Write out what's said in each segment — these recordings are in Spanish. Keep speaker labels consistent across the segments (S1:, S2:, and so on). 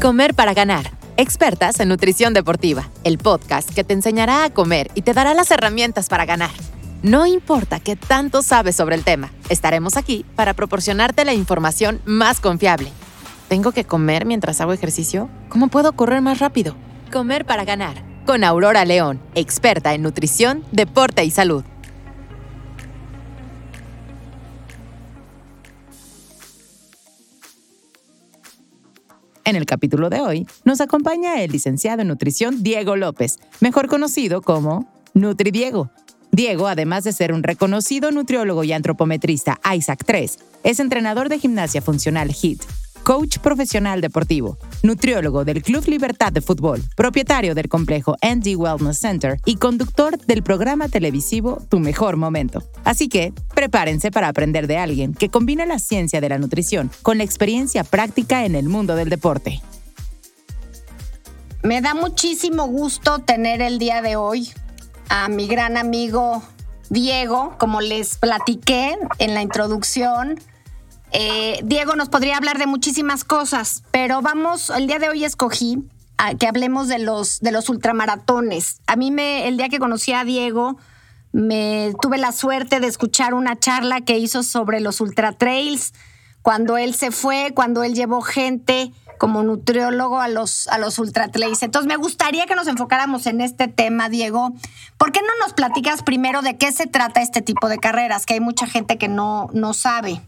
S1: Comer para ganar. Expertas en nutrición deportiva, el podcast que te enseñará a comer y te dará las herramientas para ganar. No importa qué tanto sabes sobre el tema, estaremos aquí para proporcionarte la información más confiable. ¿Tengo que comer mientras hago ejercicio? ¿Cómo puedo correr más rápido? Comer para ganar. Con Aurora León, experta en nutrición, deporte y salud. En el capítulo de hoy nos acompaña el licenciado en nutrición Diego López, mejor conocido como NutriDiego. Diego, además de ser un reconocido nutriólogo y antropometrista ISAC 3, es entrenador de gimnasia funcional HIT, coach profesional deportivo, nutriólogo del Club Libertad de Fútbol, propietario del complejo ND Wellness Center y conductor del programa televisivo Tu Mejor Momento. Así que, prepárense para aprender de alguien que combina la ciencia de la nutrición con la experiencia práctica en el mundo del deporte.
S2: Me da muchísimo gusto tener el día de hoy a mi gran amigo Diego, como les platiqué en la introducción eh, Diego nos podría hablar de muchísimas cosas, pero vamos, el día de hoy escogí que hablemos de los, de los ultramaratones. A mí me, el día que conocí a Diego, me tuve la suerte de escuchar una charla que hizo sobre los ultratrails, cuando él se fue, cuando él llevó gente como nutriólogo a los, a los ultratrails. Entonces me gustaría que nos enfocáramos en este tema, Diego. ¿Por qué no nos platicas primero de qué se trata este tipo de carreras? Que hay mucha gente que no, no sabe.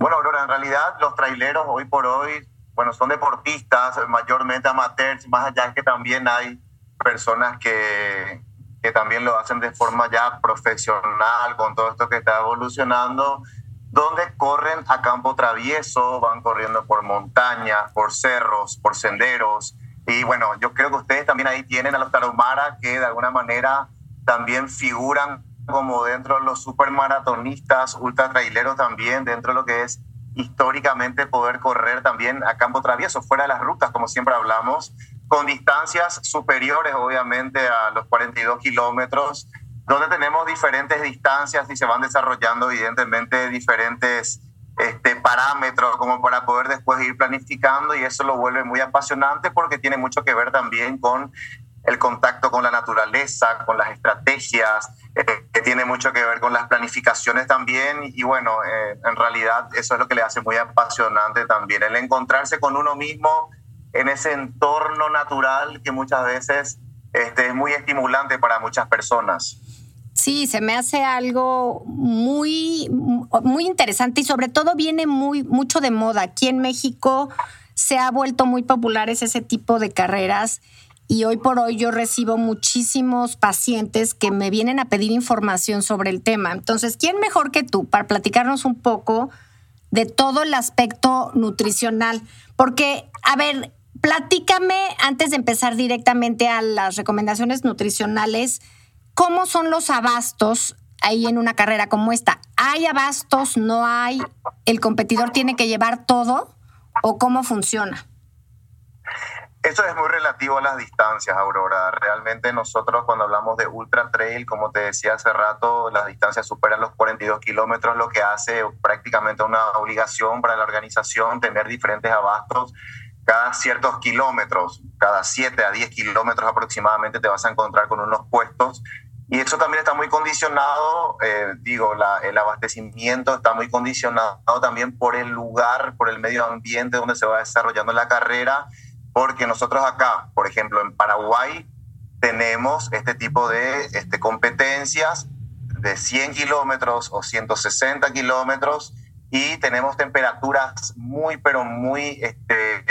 S3: Bueno, Aurora, en realidad los traileros hoy por hoy, bueno, son deportistas, mayormente amateurs, más allá que también hay personas que, que también lo hacen de forma ya profesional con todo esto que está evolucionando, donde corren a campo travieso, van corriendo por montañas, por cerros, por senderos. Y bueno, yo creo que ustedes también ahí tienen a los taromaras que de alguna manera también figuran como dentro de los supermaratonistas, ultra traileros también, dentro de lo que es históricamente poder correr también a campo travieso, fuera de las rutas, como siempre hablamos, con distancias superiores, obviamente, a los 42 kilómetros, donde tenemos diferentes distancias y se van desarrollando, evidentemente, diferentes este, parámetros como para poder después ir planificando y eso lo vuelve muy apasionante porque tiene mucho que ver también con el contacto con la naturaleza, con las estrategias, eh, que tiene mucho que ver con las planificaciones también. Y bueno, eh, en realidad eso es lo que le hace muy apasionante también, el encontrarse con uno mismo en ese entorno natural que muchas veces este, es muy estimulante para muchas personas.
S2: Sí, se me hace algo muy, muy interesante y sobre todo viene muy, mucho de moda. Aquí en México se ha vuelto muy popular ese tipo de carreras y hoy por hoy yo recibo muchísimos pacientes que me vienen a pedir información sobre el tema. Entonces, ¿quién mejor que tú para platicarnos un poco de todo el aspecto nutricional? Porque, a ver, platícame antes de empezar directamente a las recomendaciones nutricionales, ¿cómo son los abastos ahí en una carrera como esta? ¿Hay abastos? ¿No hay? ¿El competidor tiene que llevar todo? ¿O cómo funciona?
S3: Eso es muy relativo a las distancias, Aurora. Realmente nosotros cuando hablamos de ultra trail, como te decía hace rato, las distancias superan los 42 kilómetros, lo que hace prácticamente una obligación para la organización tener diferentes abastos cada ciertos kilómetros, cada 7 a 10 kilómetros aproximadamente te vas a encontrar con unos puestos. Y eso también está muy condicionado, eh, digo, el abastecimiento está muy condicionado también por el lugar, por el medio ambiente donde se va desarrollando la carrera porque nosotros acá, por ejemplo, en Paraguay, tenemos este tipo de este, competencias de 100 kilómetros o 160 kilómetros y tenemos temperaturas muy, pero muy, este,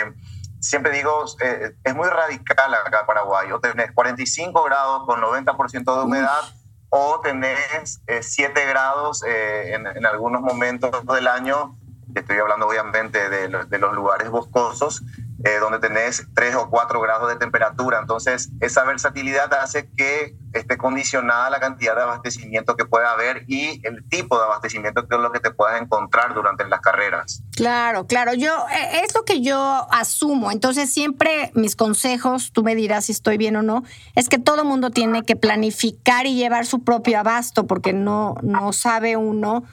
S3: siempre digo, eh, es muy radical acá en Paraguay. O tenés 45 grados con 90% de humedad o tenés 7 eh, grados eh, en, en, algunos momentos del año. Estoy hablando obviamente de, de los lugares boscosos eh, donde tenés 3 o 4 grados de temperatura. Entonces, esa versatilidad hace que esté condicionada la cantidad de abastecimiento que pueda haber y el tipo de abastecimiento que es lo que te puedas encontrar durante las carreras.
S2: Claro, claro. Yo, eh, es lo que yo asumo. Entonces, siempre mis consejos, tú me dirás si estoy bien o no, es que todo mundo tiene que planificar y llevar su propio abasto porque no, no sabe uno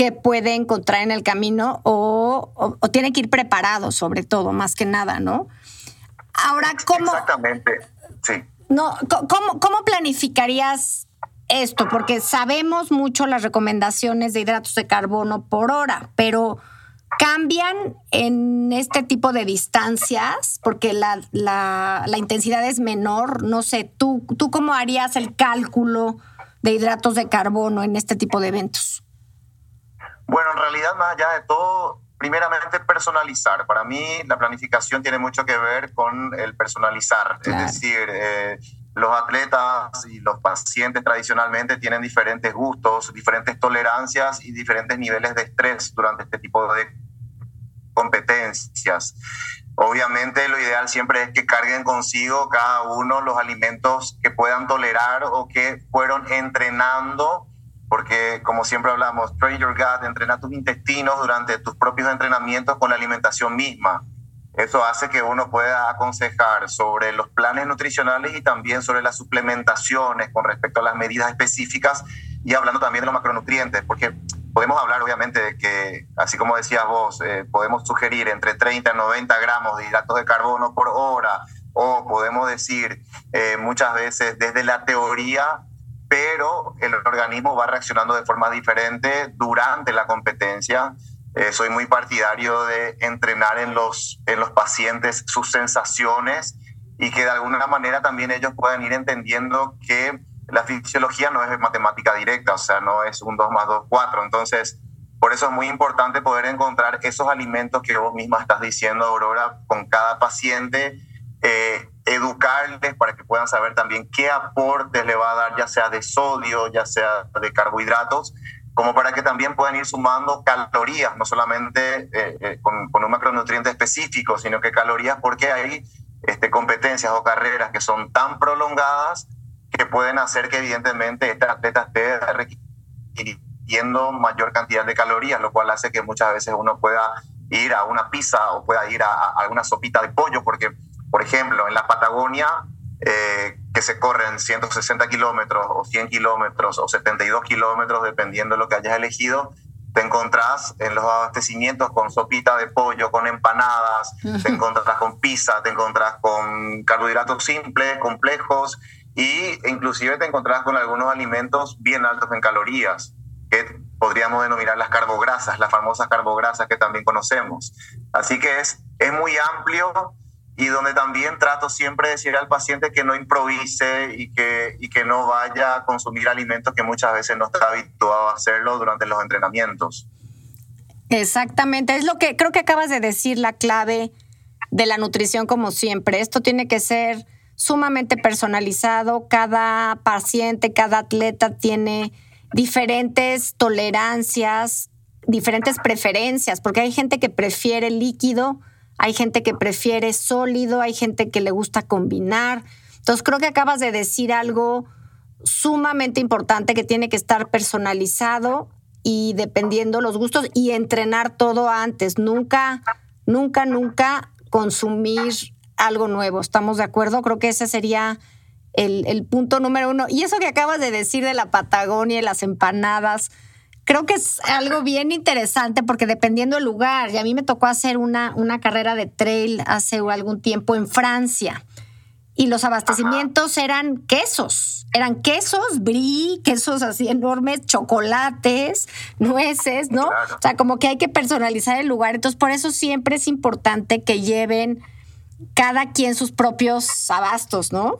S2: qué puede encontrar en el camino o, tiene que ir preparado, sobre todo, más que nada, ¿no? Ahora, ¿cómo...
S3: Exactamente, sí.
S2: No, ¿cómo, ¿Cómo planificarías esto? Porque sabemos mucho las recomendaciones de hidratos de carbono por hora, pero cambian en este tipo de distancias porque la, la, la, intensidad es menor. No sé, ¿tú, ¿tú cómo harías el cálculo de hidratos de carbono en este tipo de eventos?
S3: Bueno, en realidad, más allá de todo, primeramente personalizar. Para mí, la planificación tiene mucho que ver con el personalizar. Es decir, eh, los atletas y los pacientes tradicionalmente tienen diferentes gustos, diferentes tolerancias y diferentes niveles de estrés durante este tipo de competencias. Obviamente lo ideal siempre es que carguen consigo cada uno los alimentos que puedan tolerar o que fueron entrenando, porque como siempre hablamos, train your gut, entrena tus intestinos durante tus propios entrenamientos con la alimentación misma. Eso hace que uno pueda aconsejar sobre los planes nutricionales y también sobre las suplementaciones con respecto a las medidas específicas y hablando también de los macronutrientes, porque podemos hablar obviamente de que, así como decías vos, eh, podemos sugerir entre 30 y 90 gramos de hidratos de carbono por hora, o podemos decir eh, muchas veces desde la teoría, pero el organismo va reaccionando de forma diferente durante la competencia. Eh, soy muy partidario de entrenar en los, en los pacientes sus sensaciones y que de alguna manera también ellos puedan ir entendiendo que la fisiología no es matemática directa, o sea, no es un 2 más 2, 4. Entonces, por eso es muy importante poder encontrar esos alimentos que vos misma estás diciendo, Aurora, con cada paciente, eh, educarles para que puedan saber también qué aportes le va a dar, ya sea de sodio, ya sea de carbohidratos, como para que también puedan ir sumando calorías, no solamente eh, eh, con, con, un macronutriente específico, sino que calorías porque hay este, competencias o carreras que son tan prolongadas que pueden hacer que evidentemente este atleta esté requiriendo mayor cantidad de calorías, lo cual hace que muchas veces uno pueda ir a una pizza o pueda ir a, alguna sopita de pollo, porque, por ejemplo, en la Patagonia, eh, que se corren 160 kilómetros o 100 kilómetros o 72 kilómetros, dependiendo de lo que hayas elegido, te encontrás en los abastecimientos con sopita de pollo, con empanadas, te encontrás con pizza, te encontrás con carbohidratos simples, complejos, y inclusive te encontrás con algunos alimentos bien altos en calorías, que podríamos denominar las carbograsas, las famosas carbograsas que también conocemos. Así que es, es muy amplio y donde también trato siempre de decir al paciente que no improvise y que, y que no vaya a consumir alimentos que muchas veces no está habituado a hacerlo durante los entrenamientos.
S2: Exactamente, es lo que creo que acabas de decir, la clave de la nutrición como siempre. Esto tiene que ser sumamente personalizado. Cada paciente, cada atleta tiene diferentes tolerancias, diferentes preferencias, porque hay gente que prefiere líquido, hay gente que prefiere sólido, hay gente que le gusta combinar. Entonces creo que acabas de decir algo sumamente importante que tiene que estar personalizado y dependiendo los gustos y entrenar todo antes. Nunca, nunca, nunca consumir algo nuevo. ¿Estamos de acuerdo? Creo que ese sería el, punto número uno. Y eso que acabas de decir de la Patagonia y las empanadas, creo que es algo bien interesante porque dependiendo del lugar, y a mí me tocó hacer una, una carrera de trail hace algún tiempo en Francia. Y los abastecimientos eran quesos, eran quesos, brie, quesos así enormes, chocolates, nueces, ¿no? O sea, como que hay que personalizar el lugar. Entonces, por eso siempre es importante que lleven cada quien sus propios abastos, ¿no?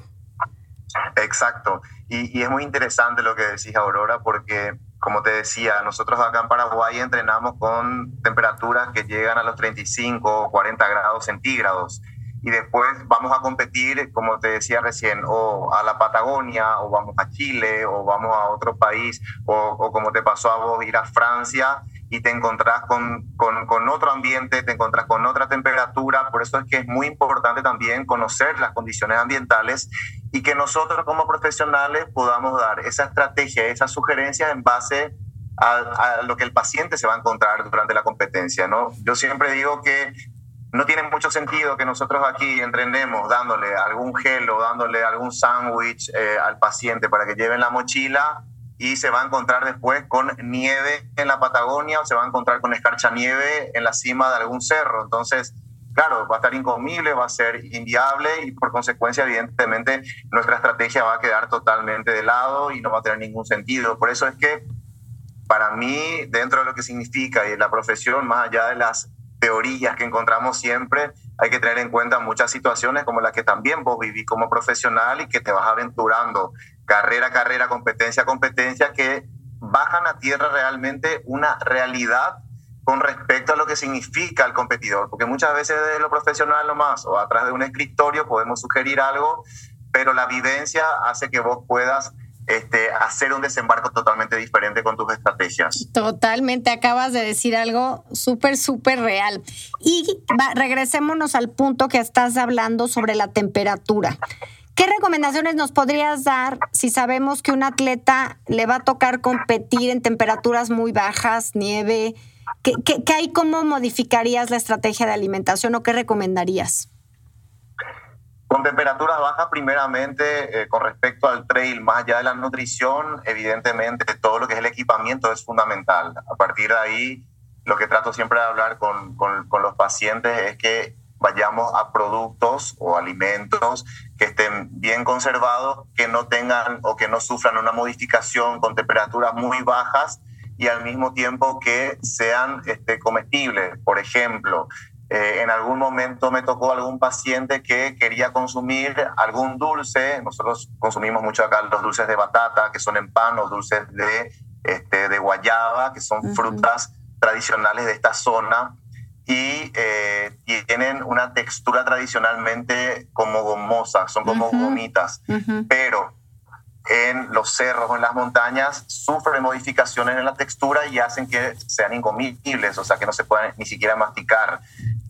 S3: Exacto. Y, es muy interesante lo que decís, Aurora, porque, como te decía, nosotros acá en Paraguay entrenamos con temperaturas que llegan a los 35 o 40 grados centígrados. Y después vamos a competir, como te decía recién, o a la Patagonia, o vamos a Chile, o vamos a otro país, o, como te pasó a vos, ir a Francia y te encontrás con, con, otro ambiente, te encontrás con otra temperatura, por eso es que es muy importante también conocer las condiciones ambientales y que nosotros como profesionales podamos dar esa estrategia, esas sugerencias en base a, lo que el paciente se va a encontrar durante la competencia. ¿no? Yo siempre digo que no tiene mucho sentido que nosotros aquí entrenemos dándole algún gel o dándole algún sándwich eh, al paciente para que lleve en la mochila y se va a encontrar después con nieve en la Patagonia o se va a encontrar con escarcha nieve en la cima de algún cerro. Entonces, claro, va a estar incomible, va a ser inviable y por consecuencia, evidentemente, nuestra estrategia va a quedar totalmente de lado y no va a tener ningún sentido. Por eso es que para mí, dentro de lo que significa y la profesión, más allá de las teorías que encontramos siempre, hay que tener en cuenta muchas situaciones como las que también vos vivís como profesional y que te vas aventurando carrera a carrera, competencia a competencia, que bajan a tierra realmente una realidad con respecto a lo que significa el competidor, porque muchas veces desde lo profesional nomás o atrás de un escritorio podemos sugerir algo, pero la vivencia hace que vos puedas este, hacer un desembarco totalmente diferente con tus estrategias.
S2: Totalmente, acabas de decir algo súper, súper real. Y regresémonos al punto que estás hablando sobre la temperatura. ¿Qué recomendaciones nos podrías dar si sabemos que un atleta le va a tocar competir en temperaturas muy bajas, nieve? ¿Qué, qué, hay? ¿Cómo modificarías la estrategia de alimentación o qué recomendarías?
S3: Con temperaturas bajas, primeramente, eh, con respecto al trail, más allá de la nutrición, evidentemente todo lo que es el equipamiento es fundamental. A partir de ahí, lo que trato siempre de hablar con, con, los pacientes es que vayamos a productos o alimentos que estén bien conservados, que no tengan o que no sufran una modificación con temperaturas muy bajas y al mismo tiempo que sean este, comestibles. Por ejemplo, eh, en algún momento me tocó algún paciente que quería consumir algún dulce. Nosotros consumimos mucho acá los dulces de batata, que son en pan, o dulces de, este, de guayaba, que son frutas tradicionales de esta zona. Y eh, tienen una textura tradicionalmente como gomosa, son como gomitas, pero en los cerros o en las montañas sufren modificaciones en la textura y hacen que sean incomibles, o sea que no se puedan ni siquiera masticar.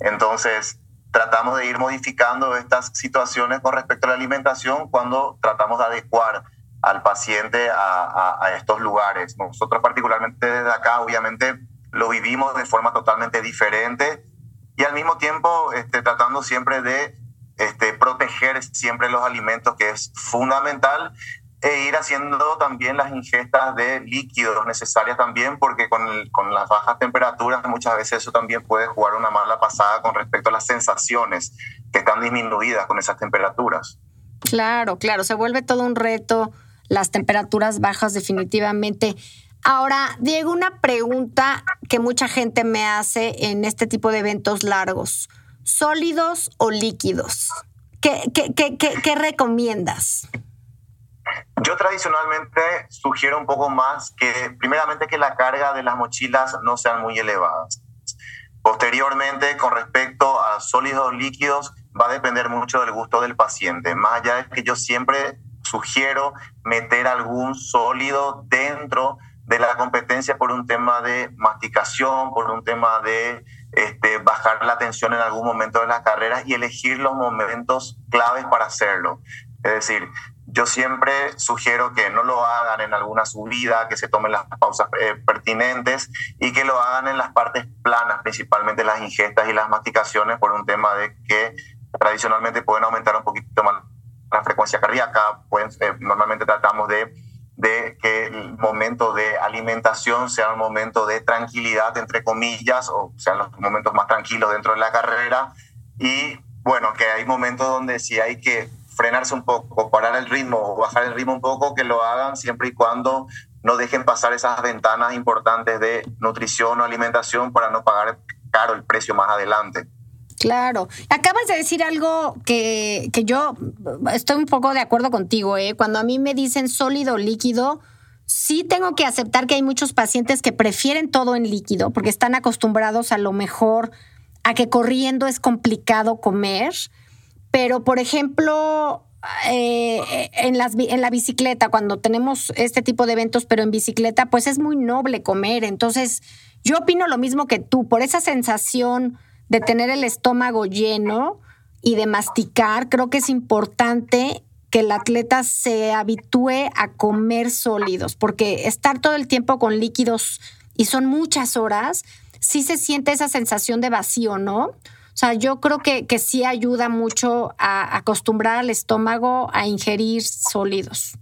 S3: Entonces, tratamos de ir modificando estas situaciones con respecto a la alimentación cuando tratamos de adecuar al paciente a, estos lugares. Nosotros particularmente desde acá, obviamente, lo vivimos de forma totalmente diferente y al mismo tiempo este, tratando siempre de este, proteger siempre los alimentos, que es fundamental, e ir haciendo también las ingestas de líquidos necesarias también, porque con, con las bajas temperaturas muchas veces eso también puede jugar una mala pasada con respecto a las sensaciones que están disminuidas con esas temperaturas.
S2: Claro, claro, se vuelve todo un reto las temperaturas bajas definitivamente. Ahora, Diego, una pregunta que mucha gente me hace en este tipo de eventos largos. ¿Sólidos o líquidos? ¿Qué, qué, recomiendas?
S3: Yo tradicionalmente sugiero un poco más que, primeramente, que la carga de las mochilas no sean muy elevadas. Posteriormente, con respecto a sólidos líquidos, va a depender mucho del gusto del paciente. Más allá de que yo siempre sugiero meter algún sólido dentro de la competencia por un tema de masticación, por un tema de este, bajar la tensión en algún momento de las carreras y elegir los momentos claves para hacerlo. Es decir, yo siempre sugiero que no lo hagan en alguna subida, que se tomen las pausas eh, pertinentes y que lo hagan en las partes planas, principalmente las ingestas y las masticaciones, por un tema de que tradicionalmente pueden aumentar un poquito más la frecuencia cardíaca. Pueden, eh, normalmente tratamos de de que el momento de alimentación sea un momento de tranquilidad, entre comillas, o sean los momentos más tranquilos dentro de la carrera. Y bueno, que hay momentos donde sí hay que frenarse un poco, parar el ritmo o bajar el ritmo un poco, que lo hagan siempre y cuando no dejen pasar esas ventanas importantes de nutrición o alimentación para no pagar caro el precio más adelante.
S2: Claro. Acabas de decir algo que, yo estoy un poco de acuerdo contigo, ¿eh? Cuando a mí me dicen sólido líquido, sí tengo que aceptar que hay muchos pacientes que prefieren todo en líquido porque están acostumbrados a lo mejor a que corriendo es complicado comer. Pero, por ejemplo, eh, en, las, en la bicicleta, cuando tenemos este tipo de eventos, pero en bicicleta, pues es muy noble comer. Entonces, yo opino lo mismo que tú, por esa sensación de tener el estómago lleno y de masticar, creo que es importante que el atleta se habitúe a comer sólidos, porque estar todo el tiempo con líquidos y son muchas horas, sí se siente esa sensación de vacío, ¿no? O sea, yo creo que, que sí ayuda mucho a acostumbrar al estómago a ingerir sólidos.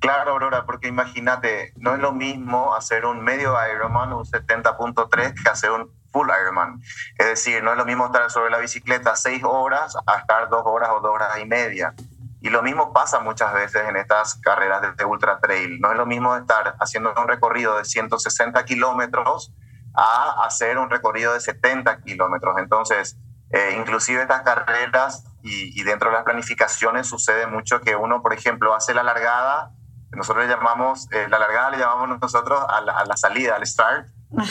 S3: Claro, Aurora, porque imagínate, no es lo mismo hacer un medio Ironman, un 70.3, que hacer un full Ironman. Es decir, no es lo mismo estar sobre la bicicleta seis horas a estar dos horas o dos horas y media. Y lo mismo pasa muchas veces en estas carreras de, ultra trail. No es lo mismo estar haciendo un recorrido de 160 kilómetros a hacer un recorrido de 70 kilómetros. Entonces, eh, inclusive estas carreras y, dentro de las planificaciones sucede mucho que uno, por ejemplo, hace la largada, nosotros le llamamos, eh, la largada le llamamos nosotros a la, salida, al start,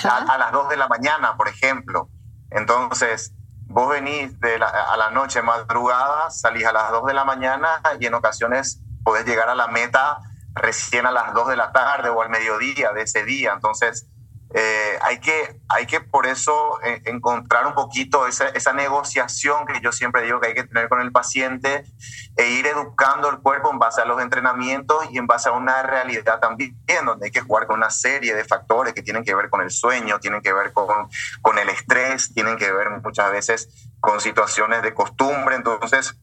S3: a, a, las 2 de la mañana, por ejemplo. Entonces, vos venís de a la noche madrugada, salís a las 2 de la mañana y en ocasiones podés llegar a la meta recién a las 2 de la tarde o al mediodía de ese día. Entonces, eh, hay, que, hay que por eso eh, encontrar un poquito esa, esa, negociación que yo siempre digo que hay que tener con el paciente e ir educando el cuerpo en base a los entrenamientos y en base a una realidad también, donde hay que jugar con una serie de factores que tienen que ver con el sueño, tienen que ver con, con el estrés, tienen que ver muchas veces con situaciones de costumbre. Entonces,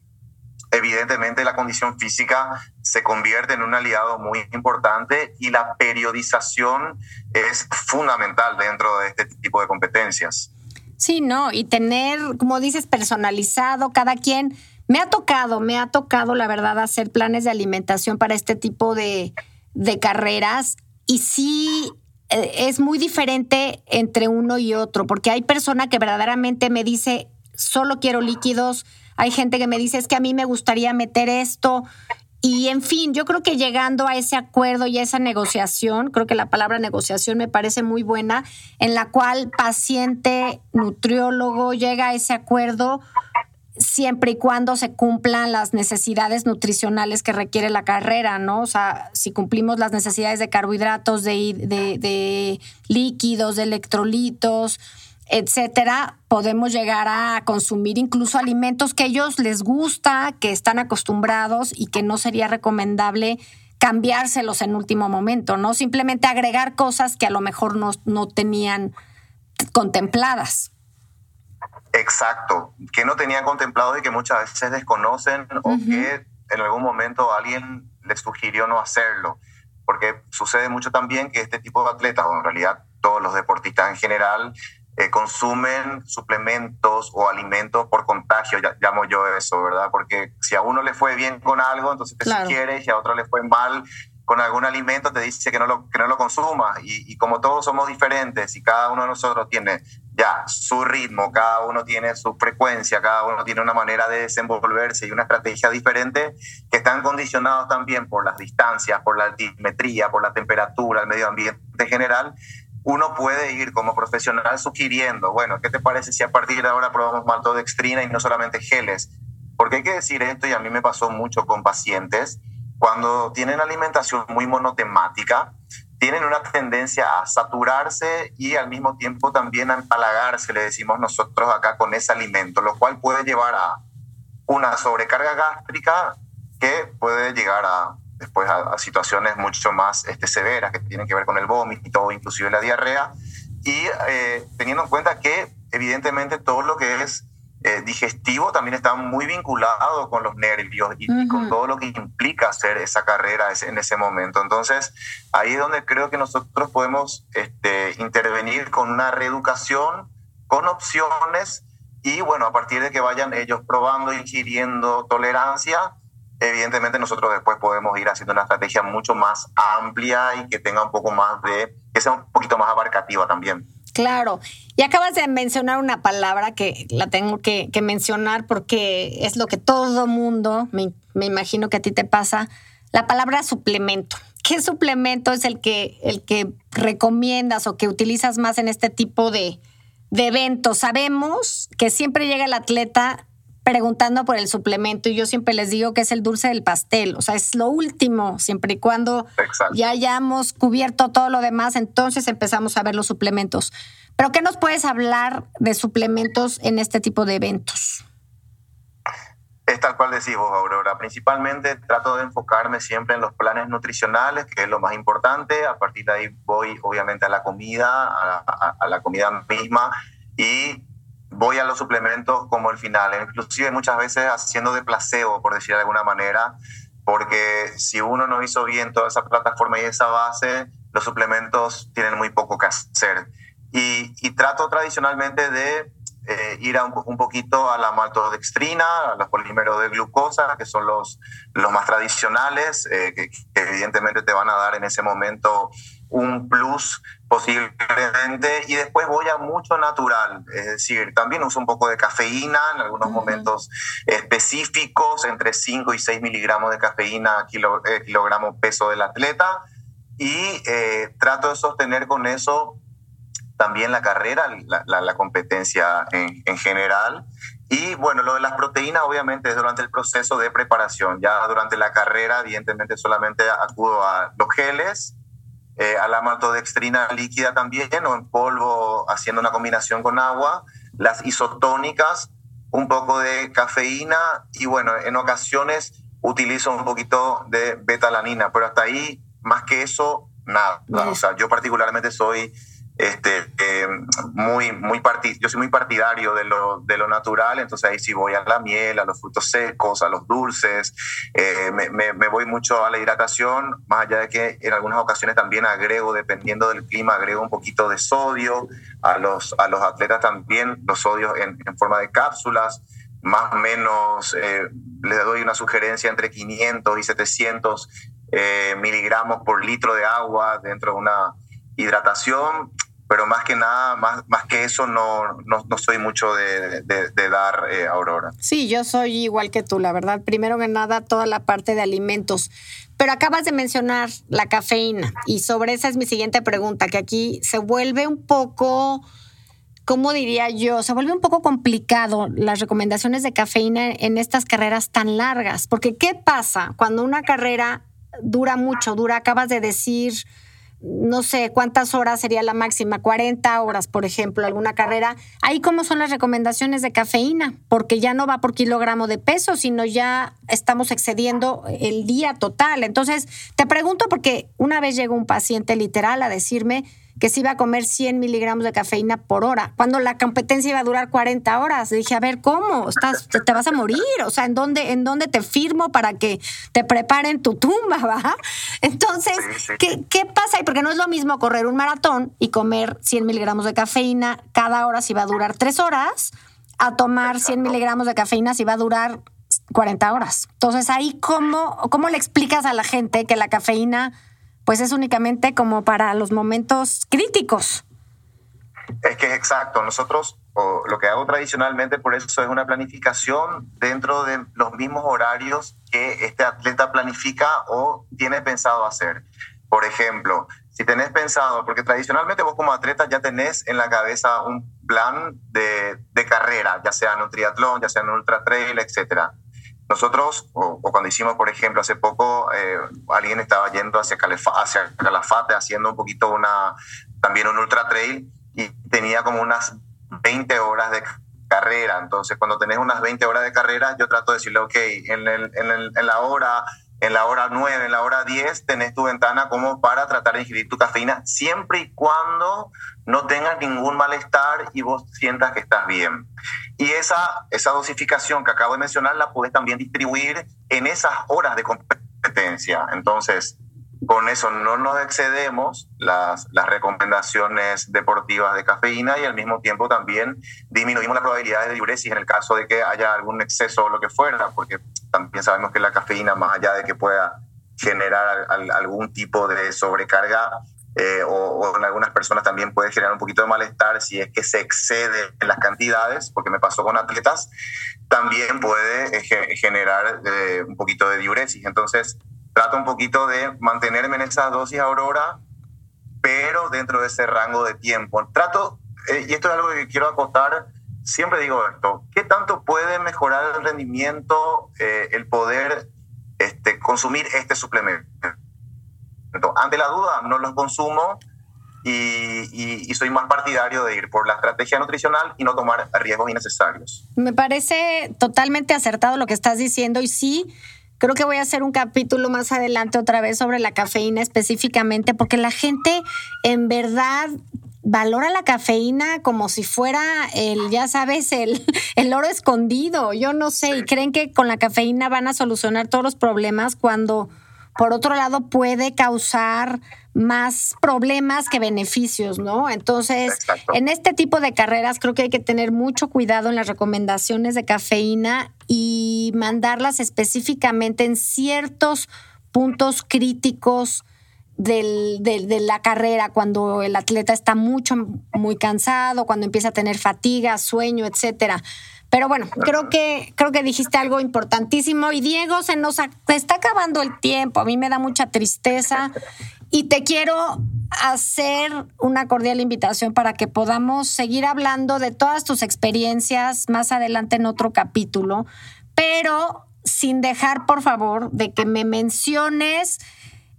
S3: evidentemente la condición física se convierte en un aliado muy importante y la periodización es fundamental dentro de este tipo de competencias.
S2: Sí, no, y tener, como dices, personalizado, cada quien. Me ha tocado, me ha tocado, la verdad, hacer planes de alimentación para este tipo de, de carreras y sí eh, es muy diferente entre uno y otro, porque hay persona que verdaderamente me dice, solo quiero líquidos, hay gente que me dice, es que a mí me gustaría meter esto. Y en fin, yo creo que llegando a ese acuerdo y a esa negociación, creo que la palabra negociación me parece muy buena, en la cual paciente, nutriólogo llega a ese acuerdo siempre y cuando se cumplan las necesidades nutricionales que requiere la carrera, ¿no? O sea, si cumplimos las necesidades de carbohidratos, de, de, de líquidos, de electrolitos, etcétera, podemos llegar a consumir incluso alimentos que ellos les gusta, que están acostumbrados y que no sería recomendable cambiárselos en último momento, ¿no? Simplemente agregar cosas que a lo mejor no, no tenían contempladas.
S3: Exacto, que no tenían contemplado y que muchas veces desconocen o que en algún momento alguien les sugirió no hacerlo. Porque sucede mucho también que este tipo de atletas, o en realidad todos los deportistas en general, eh, consumen suplementos o alimentos por contagio, llamo yo eso, ¿verdad? Porque si a uno le fue bien con algo, entonces te sugiere, y a otro le fue mal con algún alimento, te dice que no lo, que no lo consuma. Y, y, como todos somos diferentes y cada uno de nosotros tiene ya su ritmo, cada uno tiene su frecuencia, cada uno tiene una manera de desenvolverse y una estrategia diferente, que están condicionados también por las distancias, por la altimetría, por la temperatura, el medio ambiente en general, uno puede ir como profesional sugiriendo, bueno, ¿qué te parece si a partir de ahora probamos maltodextrina y no solamente geles? Porque hay que decir esto, y a mí me pasó mucho con pacientes, cuando tienen alimentación muy monotemática, tienen una tendencia a saturarse y al mismo tiempo también a empalagarse, le decimos nosotros acá con ese alimento, lo cual puede llevar a una sobrecarga gástrica que puede llegar a después a, situaciones mucho más este, severas que tienen que ver con el vómito, inclusive la diarrea, y eh, teniendo en cuenta que evidentemente todo lo que es eh, digestivo también está muy vinculado con los nervios y, con todo lo que implica hacer esa carrera en ese momento. Entonces, ahí es donde creo que nosotros podemos este, intervenir con una reeducación, con opciones y bueno, a partir de que vayan ellos probando, ingiriendo tolerancia, evidentemente nosotros después podemos ir haciendo una estrategia mucho más amplia y que tenga un poco más de, que sea un poquito más abarcativa también.
S2: Claro. Y acabas de mencionar una palabra que la tengo que, mencionar porque es lo que todo mundo, me, imagino que a ti te pasa, la palabra suplemento. ¿Qué suplemento es el que, el que recomiendas o que utilizas más en este tipo de eventos? Sabemos que siempre llega el atleta preguntando por el suplemento y yo siempre les digo que es el dulce del pastel, o sea, es lo último, siempre y cuando ya hayamos cubierto todo lo demás, entonces empezamos a ver los suplementos. Pero ¿qué nos puedes hablar de suplementos en este tipo de eventos?
S3: Es tal cual decís vos, Aurora. Principalmente trato de enfocarme siempre en los planes nutricionales, que es lo más importante. A partir de ahí voy obviamente a la comida, a la comida misma y voy a los suplementos como el final, inclusive muchas veces haciendo de placebo, por decir de alguna manera, porque si uno no hizo bien toda esa plataforma y esa base, los suplementos tienen muy poco que hacer. Y, trato tradicionalmente de eh, ir un, poquito a la maltodextrina, a los polímeros de glucosa, que son los, los más tradicionales, eh, que, evidentemente te van a dar en ese momento un plus posiblemente y después voy a mucho natural, es decir, también uso un poco de cafeína en algunos momentos específicos, entre 5 y 6 miligramos de cafeína kilo, eh, kilogramo peso del atleta y trato de sostener con eso también la carrera, la, competencia en, general. Y bueno, lo de las proteínas obviamente es durante el proceso de preparación. Ya durante la carrera, evidentemente solamente acudo a los geles, eh, a la maltodextrina líquida también o en polvo haciendo una combinación con agua, las isotónicas, un poco de cafeína y bueno, en ocasiones utilizo un poquito de betalanina, pero hasta ahí, más que eso, nada. O sea, yo particularmente soy este, eh, muy, muy yo soy muy partidario de lo, de lo, natural, entonces ahí sí voy a la miel, a los frutos secos, a los dulces, eh, me, voy mucho a la hidratación, más allá de que en algunas ocasiones también agrego, dependiendo del clima, agrego un poquito de sodio, a los, a los atletas también los sodios en, forma de cápsulas, más o menos eh, les doy una sugerencia entre 500 y 700 miligramos por litro de agua dentro de una hidratación pero más que nada, más, más que eso, no, no, no soy mucho de, de, dar eh, Aurora.
S2: Sí, yo soy igual que tú, la verdad. Primero que nada, toda la parte de alimentos. Pero acabas de mencionar la cafeína y sobre esa es mi siguiente pregunta, que aquí se vuelve un poco, ¿cómo diría yo? Se vuelve un poco complicado las recomendaciones de cafeína en estas carreras tan largas, porque ¿qué pasa cuando una carrera dura mucho, dura, acabas de decir no sé cuántas horas sería la máxima, 40 horas, por ejemplo, alguna carrera. Ahí cómo son las recomendaciones de cafeína, porque ya no va por kilogramo de peso, sino ya estamos excediendo el día total. Entonces, te pregunto porque una vez llegó un paciente literal a decirme, que se iba a comer 100 miligramos de cafeína por hora, cuando la competencia iba a durar 40 horas. dije, a ver, ¿cómo? Estás, te vas a morir. O sea, ¿en dónde, ¿en dónde te firmo para que te preparen tu tumba, va? Entonces, ¿qué, ¿qué pasa ahí? Porque no es lo mismo correr un maratón y comer 100 miligramos de cafeína cada hora si va a durar 3 horas, a tomar 100 miligramos de cafeína si va a durar 40 horas. Entonces, ahí, ¿cómo, ¿cómo le explicas a la gente que la cafeína pues es únicamente como para los momentos críticos.
S3: Es que es exacto. Nosotros, lo que hago tradicionalmente, por eso es una planificación dentro de los mismos horarios que este atleta planifica o tiene pensado hacer. Por ejemplo, si tenés pensado, porque tradicionalmente vos como atleta ya tenés en la cabeza un plan de, carrera, ya sea en un triatlón, ya sea en un ultra trail, etcétera nosotros, o, cuando hicimos, por ejemplo, hace poco, eh, alguien estaba yendo hacia, hacia Calafate haciendo un poquito una, también un ultra trail y tenía como unas 20 horas de carrera. Entonces, cuando tenés unas 20 horas de carrera, yo trato de decirle, ok, en, el, en, el, en la hora en la hora 9, en la hora 10, tenés tu ventana como para tratar de ingerir tu cafeína, siempre y cuando no tengas ningún malestar y vos sientas que estás bien. Y esa, esa dosificación que acabo de mencionar la puedes también distribuir en esas horas de competencia. Entonces, con eso no nos excedemos las, recomendaciones deportivas de cafeína y al mismo tiempo también disminuimos las probabilidades de diuresis en el caso de que haya algún exceso o lo que fuera, porque también sabemos que la cafeína, más allá de que pueda generar algún tipo de sobrecarga, eh, o, en algunas personas también puede generar un poquito de malestar si es que se excede en las cantidades, porque me pasó con atletas, también puede eh, generar eh, un poquito de diuresis. Entonces, trato un poquito de mantenerme en esa dosis aurora, pero dentro de ese rango de tiempo. Trato, y esto es algo que quiero acotar, siempre digo esto, ¿qué tanto puede mejorar el rendimiento, eh, el poder este, consumir este suplemento? Ante la duda, no los consumo y, y, soy más partidario de ir por la estrategia nutricional y no tomar riesgos innecesarios.
S2: Me parece totalmente acertado lo que estás diciendo y sí, creo que voy a hacer un capítulo más adelante otra vez sobre la cafeína específicamente porque la gente en verdad valora la cafeína como si fuera el, ya sabes, el, el oro escondido. Yo no sé, y creen que con la cafeína van a solucionar todos los problemas cuando, por otro lado, puede causar más problemas que beneficios, ¿no? Entonces, en este tipo de carreras creo que hay que tener mucho cuidado en las recomendaciones de cafeína y mandarlas específicamente en ciertos puntos críticos de la carrera, cuando el atleta está mucho, muy cansado, cuando empieza a tener fatiga, sueño, etcétera. Pero bueno, creo que, creo que dijiste algo importantísimo. Y Diego, se nos está acabando el tiempo. A mí me da mucha tristeza. Y te quiero hacer una cordial invitación para que podamos seguir hablando de todas tus experiencias más adelante en otro capítulo, pero sin dejar, por favor, de que me menciones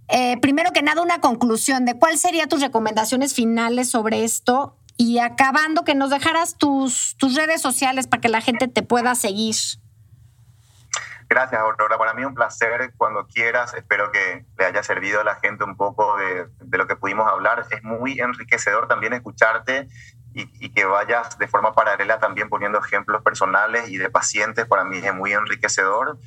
S2: eh, primero que nada, una conclusión de cuáles serían tus recomendaciones finales sobre esto y acabando que nos dejaras tus, tus redes sociales para que la gente te pueda seguir.
S3: Gracias, Aurora. Para mí un placer cuando quieras. Espero que le haya servido a la gente un poco de, de lo que pudimos hablar. Es muy enriquecedor también escucharte y, y, que vayas de forma paralela también poniendo ejemplos personales y de pacientes. Para mí es muy enriquecedor.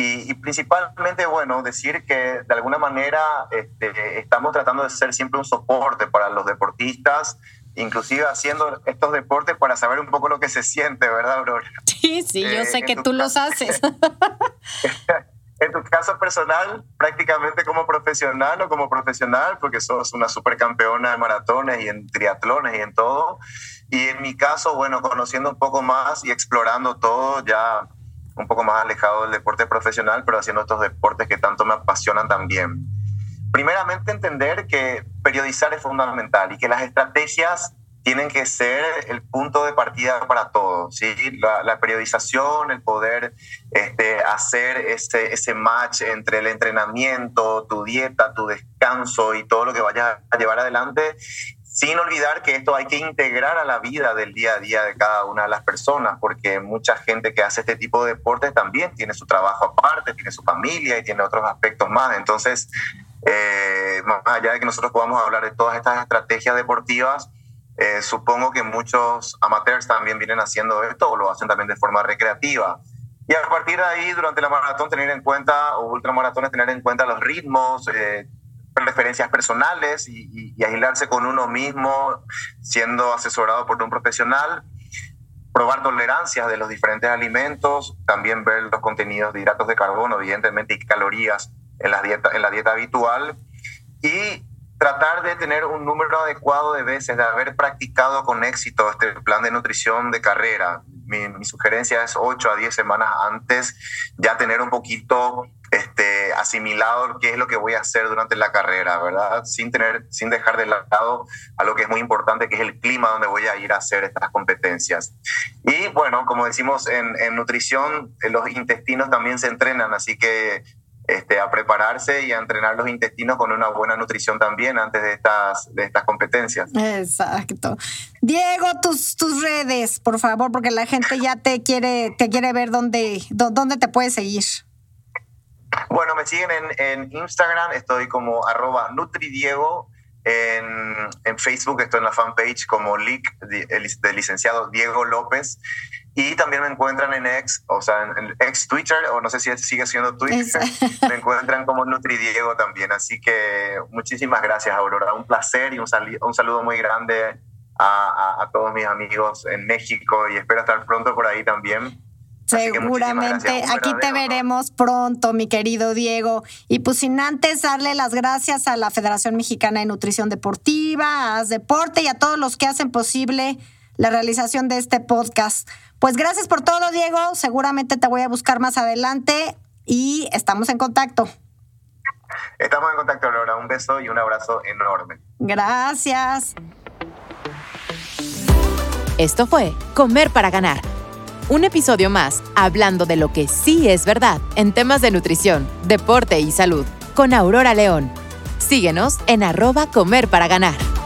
S3: Y, principalmente, bueno, decir que de alguna manera este, estamos tratando de ser siempre un soporte para los deportistas, inclusive haciendo estos deportes para saber un poco lo que se siente, ¿verdad, Aurora?
S2: Sí, sí, yo eh, sé que tú los haces.
S3: en tu caso personal, prácticamente como profesional o como profesional, porque sos una supercampeona de maratones y en triatlones y en todo. Y en mi caso, bueno, conociendo un poco más y explorando todo, ya un poco más alejado del deporte profesional, pero haciendo estos deportes que tanto me apasionan también. Primeramente, entender que periodizar es fundamental y que las estrategias tienen que ser el punto de partida para todo. ¿sí? La, periodización, el poder este, hacer ese, ese match entre el entrenamiento, tu dieta, tu descanso y todo lo que vayas a llevar adelante sin olvidar que esto hay que integrar a la vida del día a día de cada una de las personas, porque mucha gente que hace este tipo de deportes también tiene su trabajo aparte, tiene su familia y tiene otros aspectos más. Entonces, eh, más allá de que nosotros podamos hablar de todas estas estrategias deportivas, eh, supongo que muchos amateurs también vienen haciendo esto o lo hacen también de forma recreativa. Y a partir de ahí, durante la maratón, tener en cuenta, o ultramaratones, tener en cuenta los ritmos, eh, preferencias personales y, y, aislarse con uno mismo, siendo asesorado por un profesional, probar tolerancias de los diferentes alimentos, también ver los contenidos de hidratos de carbono, evidentemente, y calorías en la dieta, en la dieta habitual, y tratar de tener un número adecuado de veces, de haber practicado con éxito este plan de nutrición de carrera. Mi, mi sugerencia es 8 a 10 semanas antes ya tener un poquito este, asimilado qué es lo que voy a hacer durante la carrera, ¿verdad? Sin, tener, sin dejar de lado a lo que es muy importante, que es el clima donde voy a ir a hacer estas competencias. Y bueno, como decimos en, en nutrición, eh, los intestinos también se entrenan, así que este, a prepararse y a entrenar los intestinos con una buena nutrición también antes de estas, de estas competencias.
S2: Exacto. Diego, tus, tus redes, por favor, porque la gente ya te quiere, te quiere ver dónde, dónde te puede seguir.
S3: Bueno, me siguen en, Instagram, estoy como arroba NutriDiego. En, en, Facebook estoy en la fanpage como LIC del licenciado Diego López. Y también me encuentran en ex, o sea, en, ex Twitter, o no sé si sigue siendo Twitter, me encuentran como NutriDiego también. Así que muchísimas gracias, Aurora. Un placer y un, un saludo muy grande a, a todos mis amigos en México y espero estar pronto por ahí también.
S2: Seguramente aquí te veremos pronto, mi querido Diego. Y pues sin antes darle las gracias a la Federación Mexicana de Nutrición Deportiva, a Deporte y a todos los que hacen posible la realización de este podcast. Pues gracias por todo, Diego. Seguramente te voy a buscar más adelante y estamos en contacto.
S3: Estamos en contacto, Laura. Un beso y un abrazo enorme.
S2: Gracias.
S1: Esto fue Comer para Ganar un episodio más hablando de lo que sí es verdad en temas de nutrición, deporte y salud con Aurora León. Síguenos en arroba comer para ganar.